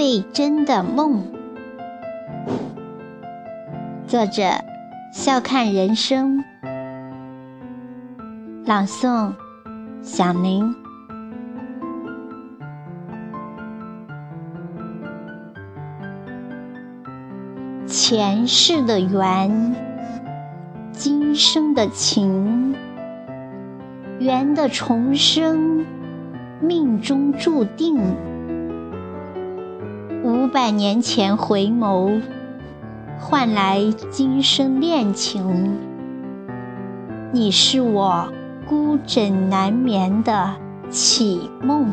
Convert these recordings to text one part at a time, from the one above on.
最真的梦。作者：笑看人生，朗诵：响铃。前世的缘，今生的情，缘的重生，命中注定。五百年前回眸，换来今生恋情。你是我孤枕难眠的绮梦，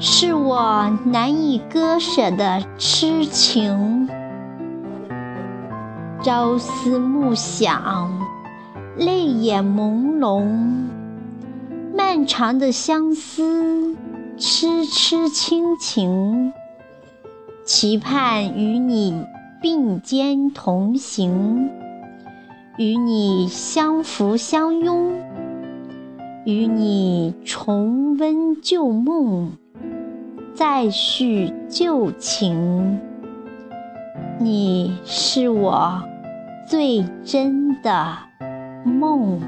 是我难以割舍的痴情。朝思暮想，泪眼朦胧，漫长的相思，痴痴亲情，期盼与你并肩同行，与你相扶相拥，与你重温旧梦，再续旧情。你是我最真的梦。